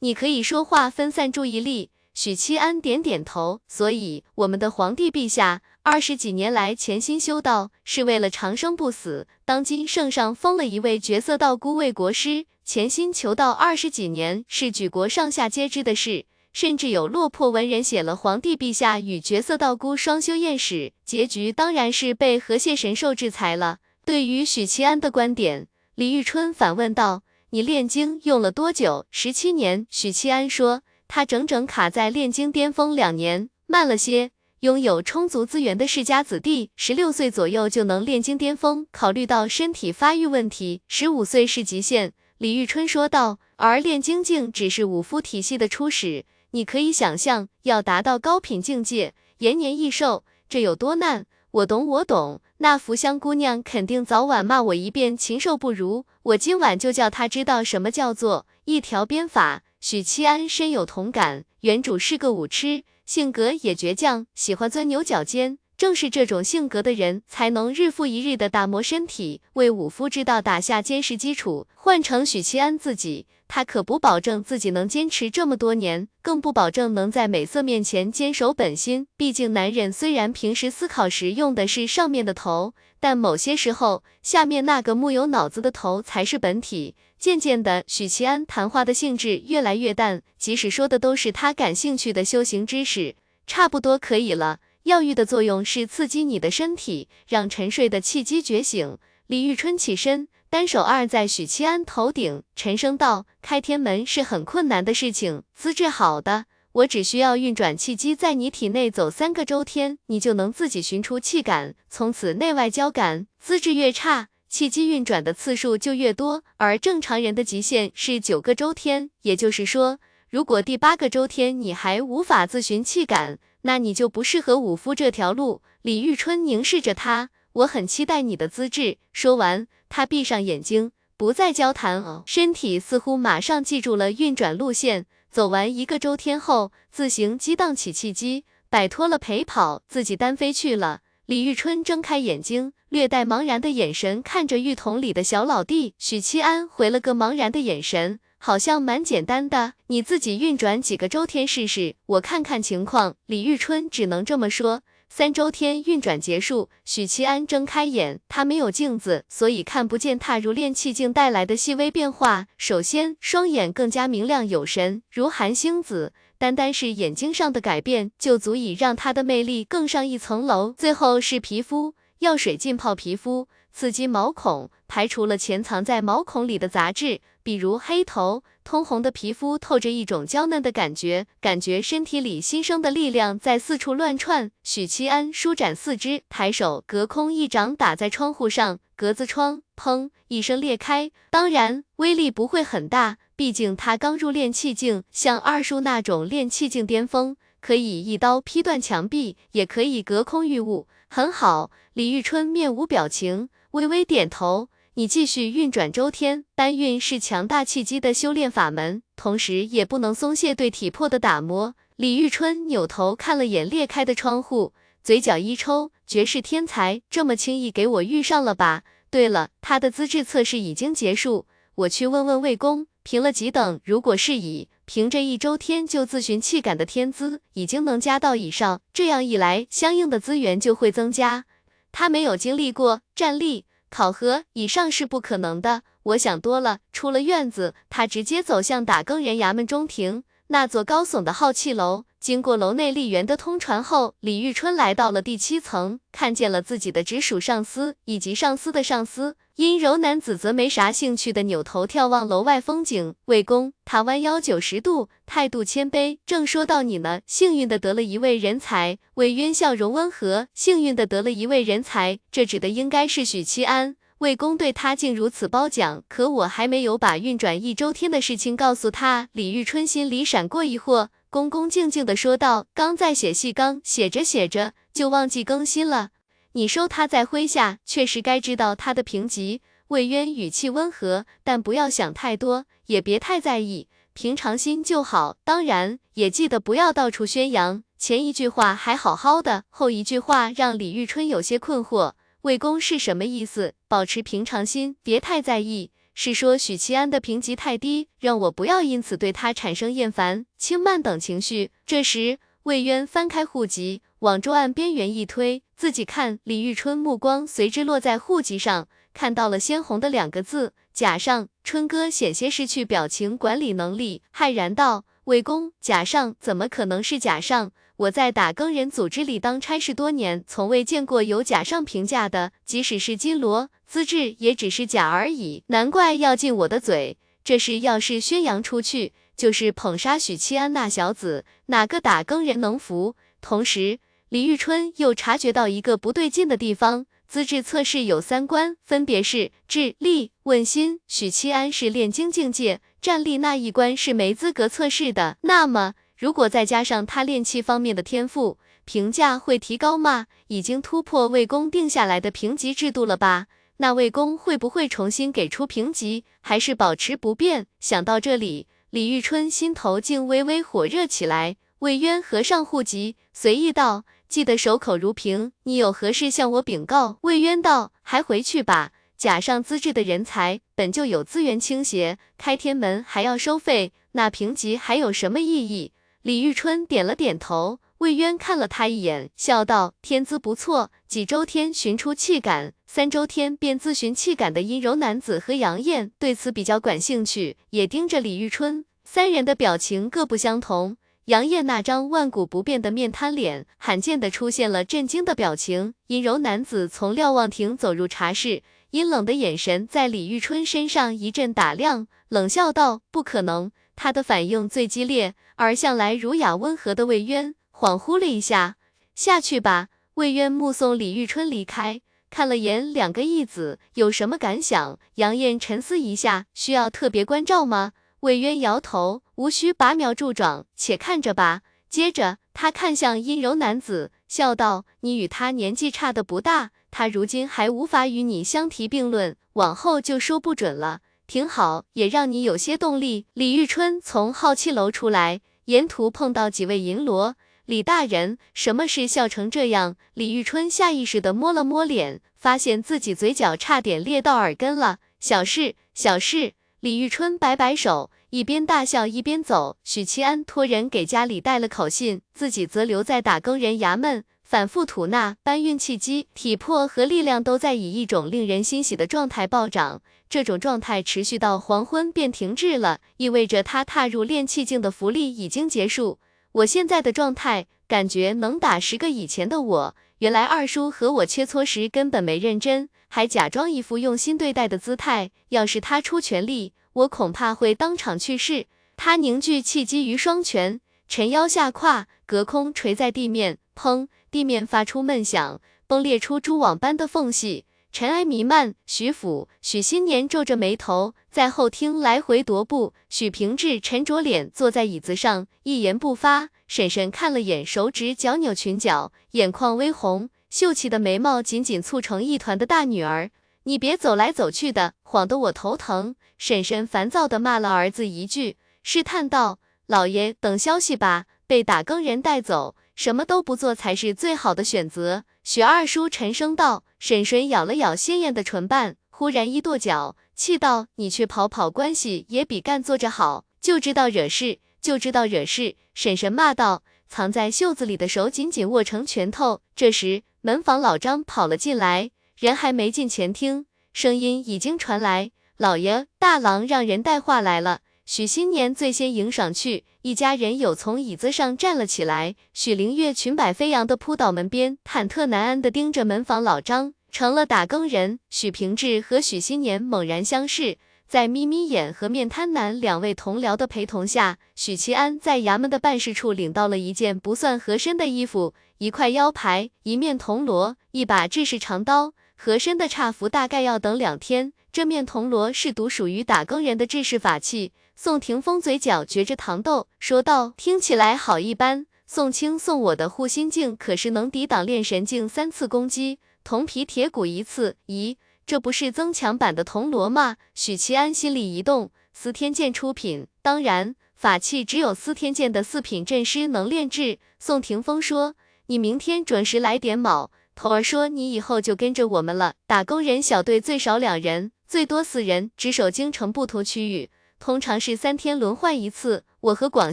Speaker 1: 你可以说话分散注意力。许七安点点头。所以，我们的皇帝陛下二十几年来潜心修道，是为了长生不死。当今圣上封了一位绝色道姑为国师，潜心求道二十几年，是举国上下皆知的事。甚至有落魄文人写了皇帝陛下与绝色道姑双修验史，结局当然是被河蟹神兽制裁了。对于许七安的观点，李玉春反问道：“你炼精用了多久？十七年。”许七安说：“他整整卡在炼精巅峰两年，慢了些。拥有充足资源的世家子弟，十六岁左右就能炼精巅峰。考虑到身体发育问题，十五岁是极限。”李玉春说道：“而炼精境只是武夫体系的初始。”你可以想象，要达到高品境界，延年益寿，这有多难？我懂，我懂。那福香姑娘肯定早晚骂我一遍禽兽不如，我今晚就叫她知道什么叫做一条鞭法。许七安深有同感，原主是个武痴，性格也倔强，喜欢钻牛角尖。正是这种性格的人，才能日复一日的打磨身体，为武夫之道打下坚实基础。换成许七安自己。他可不保证自己能坚持这么多年，更不保证能在美色面前坚守本心。毕竟男人虽然平时思考时用的是上面的头，但某些时候下面那个木有脑子的头才是本体。渐渐的，许七安谈话的兴致越来越淡，即使说的都是他感兴趣的修行知识，差不多可以了。药浴的作用是刺激你的身体，让沉睡的气机觉醒。李玉春起身。单手按在许七安头顶，沉声道：“开天门是很困难的事情，资质好的，我只需要运转气机在你体内走三个周天，你就能自己寻出气感，从此内外交感。资质越差，气机运转的次数就越多，而正常人的极限是九个周天。也就是说，如果第八个周天你还无法自寻气感，那你就不适合武夫这条路。”李玉春凝视着他。我很期待你的资质。说完，他闭上眼睛，不再交谈，身体似乎马上记住了运转路线。走完一个周天后，自行激荡起气机，摆脱了陪跑，自己单飞去了。李玉春睁开眼睛，略带茫然的眼神看着浴桶里的小老弟许七安，回了个茫然的眼神，好像蛮简单的。你自己运转几个周天试试，我看看情况。李玉春只能这么说。三周天运转结束，许七安睁开眼，他没有镜子，所以看不见踏入炼气境带来的细微变化。首先，双眼更加明亮有神，如寒星子，单单是眼睛上的改变，就足以让他的魅力更上一层楼。最后是皮肤，药水浸泡皮肤，刺激毛孔，排除了潜藏在毛孔里的杂质，比如黑头。通红的皮肤透着一种娇嫩的感觉，感觉身体里新生的力量在四处乱窜。许七安舒展四肢，抬手隔空一掌打在窗户上，格子窗砰一声裂开。当然威力不会很大，毕竟他刚入炼气境，像二叔那种炼气境巅峰，可以一刀劈断墙壁，也可以隔空御物，很好。李玉春面无表情，微微点头。你继续运转周天，搬运是强大气机的修炼法门，同时也不能松懈对体魄的打磨。李玉春扭头看了眼裂开的窗户，嘴角一抽，绝世天才这么轻易给我遇上了吧？对了，他的资质测试已经结束，我去问问魏公评了几等，如果是以，凭着一周天就自寻气感的天资，已经能加到以上，这样一来，相应的资源就会增加。他没有经历过战力。考核以上是不可能的，我想多了。出了院子，他直接走向打更人衙门中庭那座高耸的浩气楼。经过楼内丽园的通传后，李玉春来到了第七层，看见了自己的直属上司以及上司的上司。阴柔男子则没啥兴趣的扭头眺望楼外风景。魏公，他弯腰九十度，态度谦卑，正说到你呢，幸运的得了一位人才。魏渊笑容温和，幸运的得了一位人才，这指的应该是许七安。魏公对他竟如此褒奖，可我还没有把运转一周天的事情告诉他。李玉春心里闪过疑惑。恭恭敬敬的说道：“刚在写戏纲，写着写着就忘记更新了。你收他在麾下，确实该知道他的评级。”魏渊语气温和，但不要想太多，也别太在意，平常心就好。当然，也记得不要到处宣扬。前一句话还好好的，后一句话让李玉春有些困惑。魏公是什么意思？保持平常心，别太在意。是说许七安的评级太低，让我不要因此对他产生厌烦、轻慢等情绪。这时，魏渊翻开户籍，往桌案边缘一推，自己看。李玉春目光随之落在户籍上，看到了鲜红的两个字“假上”。春哥险些失去表情管理能力，骇然道：“魏公，假上怎么可能是假上？我在打更人组织里当差事多年，从未见过有假上评价的，即使是金罗，资质也只是假而已。难怪要进我的嘴，这事要是宣扬出去。”就是捧杀许七安那小子，哪个打更人能服？同时，李玉春又察觉到一个不对劲的地方，资质测试有三关，分别是智力、问心。许七安是炼精境界，战力那一关是没资格测试的。那么，如果再加上他炼气方面的天赋，评价会提高吗？已经突破魏公定下来的评级制度了吧？那魏公会不会重新给出评级，还是保持不变？想到这里。李玉春心头竟微微火热起来。魏渊合上户籍，随意道：“记得守口如瓶。你有何事向我禀告？”魏渊道：“还回去吧。甲上资质的人才，本就有资源倾斜，开天门还要收费，那评级还有什么意义？”李玉春点了点头。魏渊看了他一眼，笑道：“天资不错，几周天寻出气感，三周天便自寻气感的阴柔男子和杨艳对此比较感兴趣，也盯着李玉春。三人的表情各不相同。杨艳那张万古不变的面瘫脸，罕见的出现了震惊的表情。阴柔男子从瞭望亭走入茶室，阴冷的眼神在李玉春身上一阵打量，冷笑道：“不可能。”他的反应最激烈，而向来儒雅温和的魏渊。恍惚了一下，下去吧。魏渊目送李玉春离开，看了眼两个义子，有什么感想？杨艳沉思一下，需要特别关照吗？魏渊摇头，无需拔苗助长，且看着吧。接着，他看向阴柔男子，笑道：“你与他年纪差的不大，他如今还无法与你相提并论，往后就说不准了。挺好，也让你有些动力。”李玉春从好气楼出来，沿途碰到几位银罗。李大人，什么事笑成这样？李玉春下意识的摸了摸脸，发现自己嘴角差点裂到耳根了。小事，小事。李玉春摆摆手，一边大笑一边走。许七安托人给家里带了口信，自己则留在打更人衙门，反复吐纳搬运气机，体魄和力量都在以一种令人欣喜的状态暴涨。这种状态持续到黄昏便停滞了，意味着他踏入炼气境的福利已经结束。我现在的状态，感觉能打十个以前的我。原来二叔和我切磋时根本没认真，还假装一副用心对待的姿态。要是他出全力，我恐怕会当场去世。他凝聚气机于双拳，沉腰下胯，隔空垂在地面，砰！地面发出闷响，崩裂出蛛网般的缝隙。尘埃弥漫，许府、许新年皱着眉头在后厅来回踱步。许平志沉着脸坐在椅子上，一言不发。婶婶看了眼手指脚扭裙角，眼眶微红，秀气的眉毛紧紧蹙成一团的大女儿，你别走来走去的，晃得我头疼。婶婶烦躁地骂了儿子一句，试探道：“老爷等消息吧，被打更人带走。”什么都不做才是最好的选择。许二叔沉声道。婶婶咬了咬鲜艳的唇瓣，忽然一跺脚，气道：“你去跑跑关系，也比干坐着好。就知道惹事，就知道惹事。”婶婶骂道，藏在袖子里的手紧紧握成拳头。这时，门房老张跑了进来，人还没进前厅，声音已经传来：“老爷，大郎让人带话来了。”许新年最先迎上去，一家人有从椅子上站了起来。许灵月裙摆飞扬的扑倒门边，忐忑难安的盯着门房老张。成了打更人，许平志和许新年猛然相视，在眯眯眼和面瘫男两位同僚的陪同下，许其安在衙门的办事处领到了一件不算合身的衣服，一块腰牌，一面铜锣，一把制式长刀。合身的差服大概要等两天。这面铜锣是独属于打更人的制式法器。宋霆锋嘴角撅着糖豆，说道：“听起来好一般。宋青送我的护心镜可是能抵挡炼神镜三次攻击，铜皮铁骨一次。咦，这不是增强版的铜锣吗？”许其安心里一动，司天剑出品，当然法器只有司天剑的四品阵师能炼制。宋霆锋说：“你明天准时来点卯。”头儿说：“你以后就跟着我们了，打工人小队最少两人，最多四人，值守京城不同区域，通常是三天轮换一次。我和广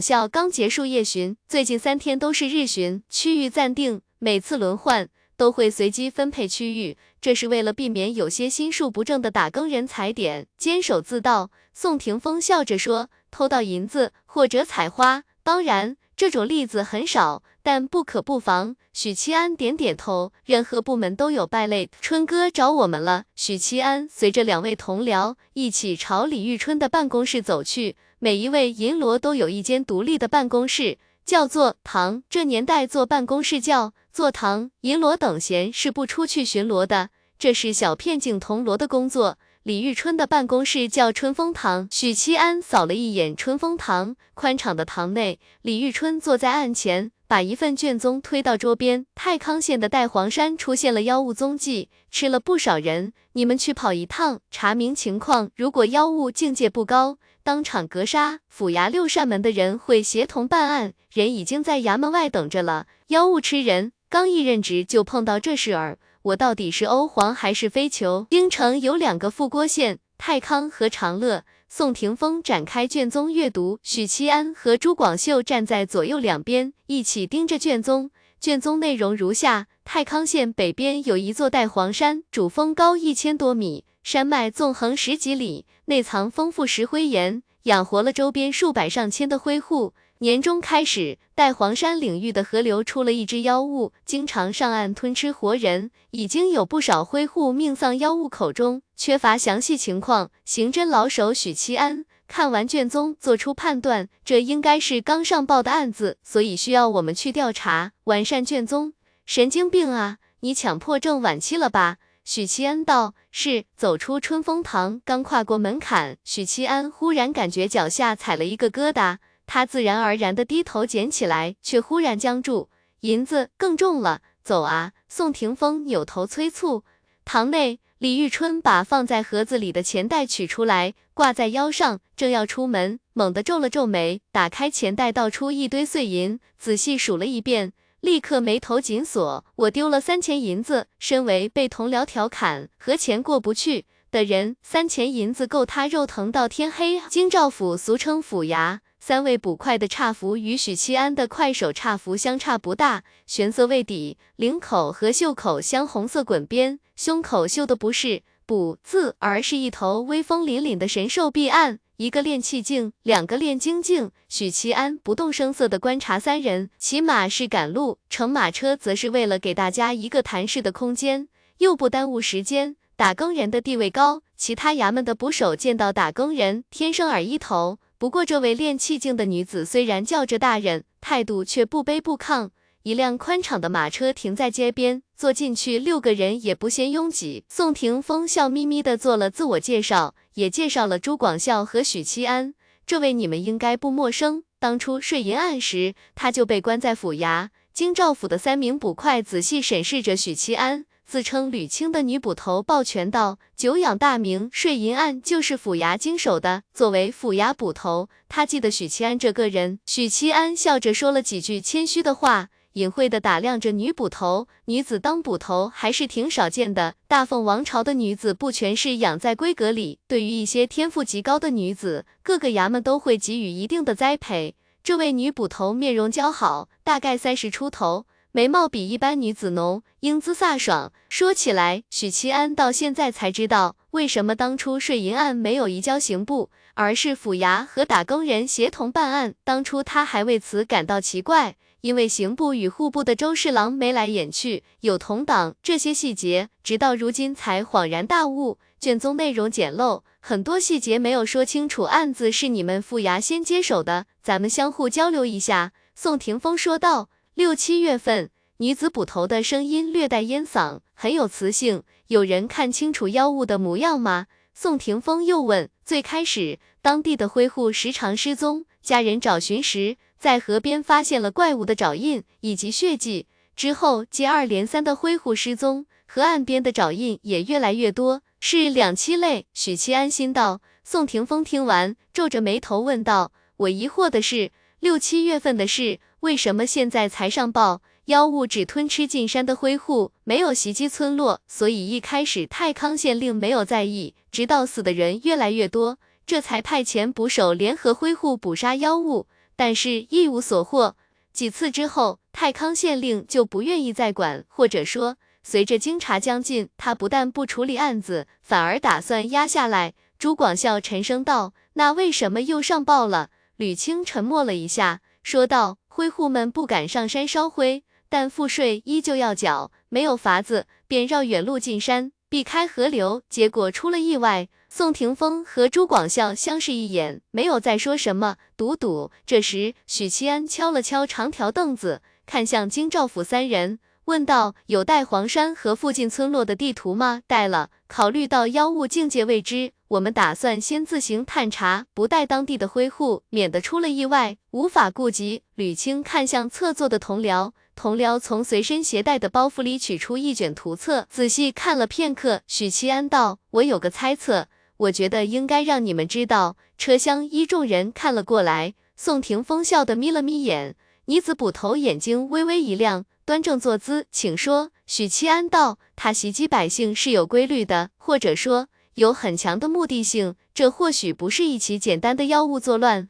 Speaker 1: 孝刚结束夜巡，最近三天都是日巡，区域暂定，每次轮换都会随机分配区域，这是为了避免有些心术不正的打更人踩点，监守自盗。宋霆锋笑着说，偷到银子或者采花，当然这种例子很少。但不可不防。许七安点点头，任何部门都有败类。春哥找我们了。许七安随着两位同僚一起朝李玉春的办公室走去。每一位银罗都有一间独立的办公室，叫做堂。这年代坐办公室叫坐堂，银罗等闲是不出去巡逻的，这是小片警铜锣的工作。李玉春的办公室叫春风堂。许七安扫了一眼春风堂，宽敞的堂内，李玉春坐在案前。把一份卷宗推到桌边，太康县的戴黄山出现了妖物踪迹，吃了不少人。你们去跑一趟，查明情况。如果妖物境界不高，当场格杀。府衙六扇门的人会协同办案，人已经在衙门外等着了。妖物吃人，刚一任职就碰到这事儿，我到底是欧皇还是飞球？京城有两个副郭县，太康和长乐。宋霆锋展开卷宗阅读，许七安和朱广秀站在左右两边，一起盯着卷宗。卷宗内容如下：太康县北边有一座带黄山，主峰高一千多米，山脉纵横十几里，内藏丰富石灰岩，养活了周边数百上千的灰户。年中开始，带黄山领域的河流出了一只妖物，经常上岸吞吃活人，已经有不少灰户命丧妖物口中。缺乏详细情况，刑侦老手许七安看完卷宗，做出判断，这应该是刚上报的案子，所以需要我们去调查，完善卷宗。神经病啊，你强迫症晚期了吧？许七安道。是。走出春风堂，刚跨过门槛，许七安忽然感觉脚下踩了一个疙瘩。他自然而然的低头捡起来，却忽然僵住。银子更重了，走啊！宋霆锋扭头催促。堂内，李玉春把放在盒子里的钱袋取出来，挂在腰上，正要出门，猛地皱了皱眉，打开钱袋，倒出一堆碎银，仔细数了一遍，立刻眉头紧锁。我丢了三钱银子，身为被同僚调侃和钱过不去的人，三钱银子够他肉疼到天黑。京兆府俗称府衙。三位捕快的差服与许七安的快手差服相差不大，玄色为底，领口和袖口镶红色滚边，胸口绣的不是“捕”字，而是一头威风凛凛的神兽臂案。一个练气境，两个练精境。许七安不动声色地观察三人，骑马是赶路，乘马车则是为了给大家一个谈事的空间，又不耽误时间。打更人的地位高，其他衙门的捕手见到打更人，天生耳一头。不过，这位练气境的女子虽然叫着大人，态度却不卑不亢。一辆宽敞的马车停在街边，坐进去六个人也不嫌拥挤。宋霆锋笑眯眯地做了自我介绍，也介绍了朱广孝和许七安。这位你们应该不陌生，当初税银案时，他就被关在府衙。京兆府的三名捕快仔细审视着许七安。自称吕青的女捕头抱拳道：“久仰大名，税银案就是府衙经手的。作为府衙捕头，他记得许七安这个人。”许七安笑着说了几句谦虚的话，隐晦的打量着女捕头。女子当捕头还是挺少见的。大凤王朝的女子不全是养在闺阁里，对于一些天赋极高的女子，各个衙门都会给予一定的栽培。这位女捕头面容姣好，大概三十出头。眉毛比一般女子浓，英姿飒爽。说起来，许七安到现在才知道，为什么当初税银案没有移交刑部，而是府衙和打更人协同办案。当初他还为此感到奇怪，因为刑部与户部的周侍郎眉来眼去，有同党，这些细节直到如今才恍然大悟。卷宗内容简陋，很多细节没有说清楚。案子是你们府衙先接手的，咱们相互交流一下。”宋霆锋说道。六七月份，女子捕头的声音略带烟嗓，很有磁性。有人看清楚妖物的模样吗？宋霆锋又问。最开始，当地的灰户时常失踪，家人找寻时，在河边发现了怪物的爪印以及血迹。之后，接二连三的灰户失踪，河岸边的爪印也越来越多，是两栖类。许七安心道。宋霆锋听完，皱着眉头问道：“我疑惑的是，六七月份的事。”为什么现在才上报？妖物只吞吃进山的灰户，没有袭击村落，所以一开始太康县令没有在意，直到死的人越来越多，这才派遣捕手联合灰户捕杀妖物，但是一无所获。几次之后，太康县令就不愿意再管，或者说，随着经查将近，他不但不处理案子，反而打算压下来。朱广孝沉声道：“那为什么又上报了？”吕青沉默了一下，说道：“灰户们不敢上山烧灰，但赋税依旧要缴，没有法子，便绕远路进山，避开河流，结果出了意外。”宋霆锋和朱广孝相视一眼，没有再说什么。赌赌。这时，许七安敲了敲长条凳子，看向京兆府三人。问道：“有带黄山和附近村落的地图吗？”带了。考虑到妖物境界未知，我们打算先自行探查，不带当地的灰户，免得出了意外，无法顾及。吕青看向侧坐的同僚，同僚从随身携带的包袱里取出一卷图册，仔细看了片刻。许七安道：“我有个猜测，我觉得应该让你们知道。”车厢一众人看了过来，宋霆锋笑得眯了眯眼，女子捕头眼睛微微一亮。端正坐姿，请说。许七安道：“他袭击百姓是有规律的，或者说有很强的目的性。这或许不是一起简单的妖物作乱。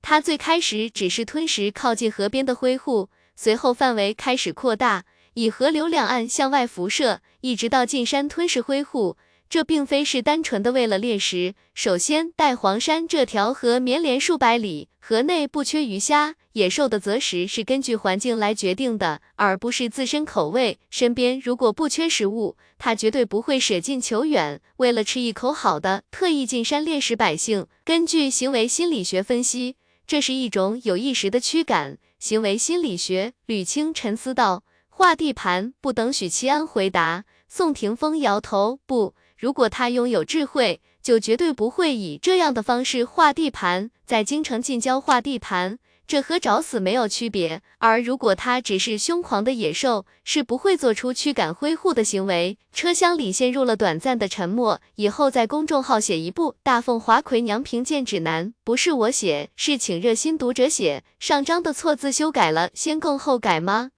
Speaker 1: 他最开始只是吞食靠近河边的灰户，随后范围开始扩大，以河流两岸向外辐射，一直到进山吞噬灰户。这并非是单纯的为了猎食。首先，带黄山这条河绵连数百里，河内不缺鱼虾。”野兽的择食是根据环境来决定的，而不是自身口味。身边如果不缺食物，他绝对不会舍近求远，为了吃一口好的，特意进山猎食百姓。根据行为心理学分析，这是一种有意识的驱赶。行为心理学，吕青沉思道。划地盘。不等许七安回答，宋霆锋摇头，不，如果他拥有智慧，就绝对不会以这样的方式划地盘，在京城近郊划地盘。这和找死没有区别，而如果他只是凶狂的野兽，是不会做出驱赶灰户的行为。车厢里陷入了短暂的沉默。以后在公众号写一部《大凤华魁娘评鉴指南》，不是我写，是请热心读者写。上章的错字修改了，先更后改吗？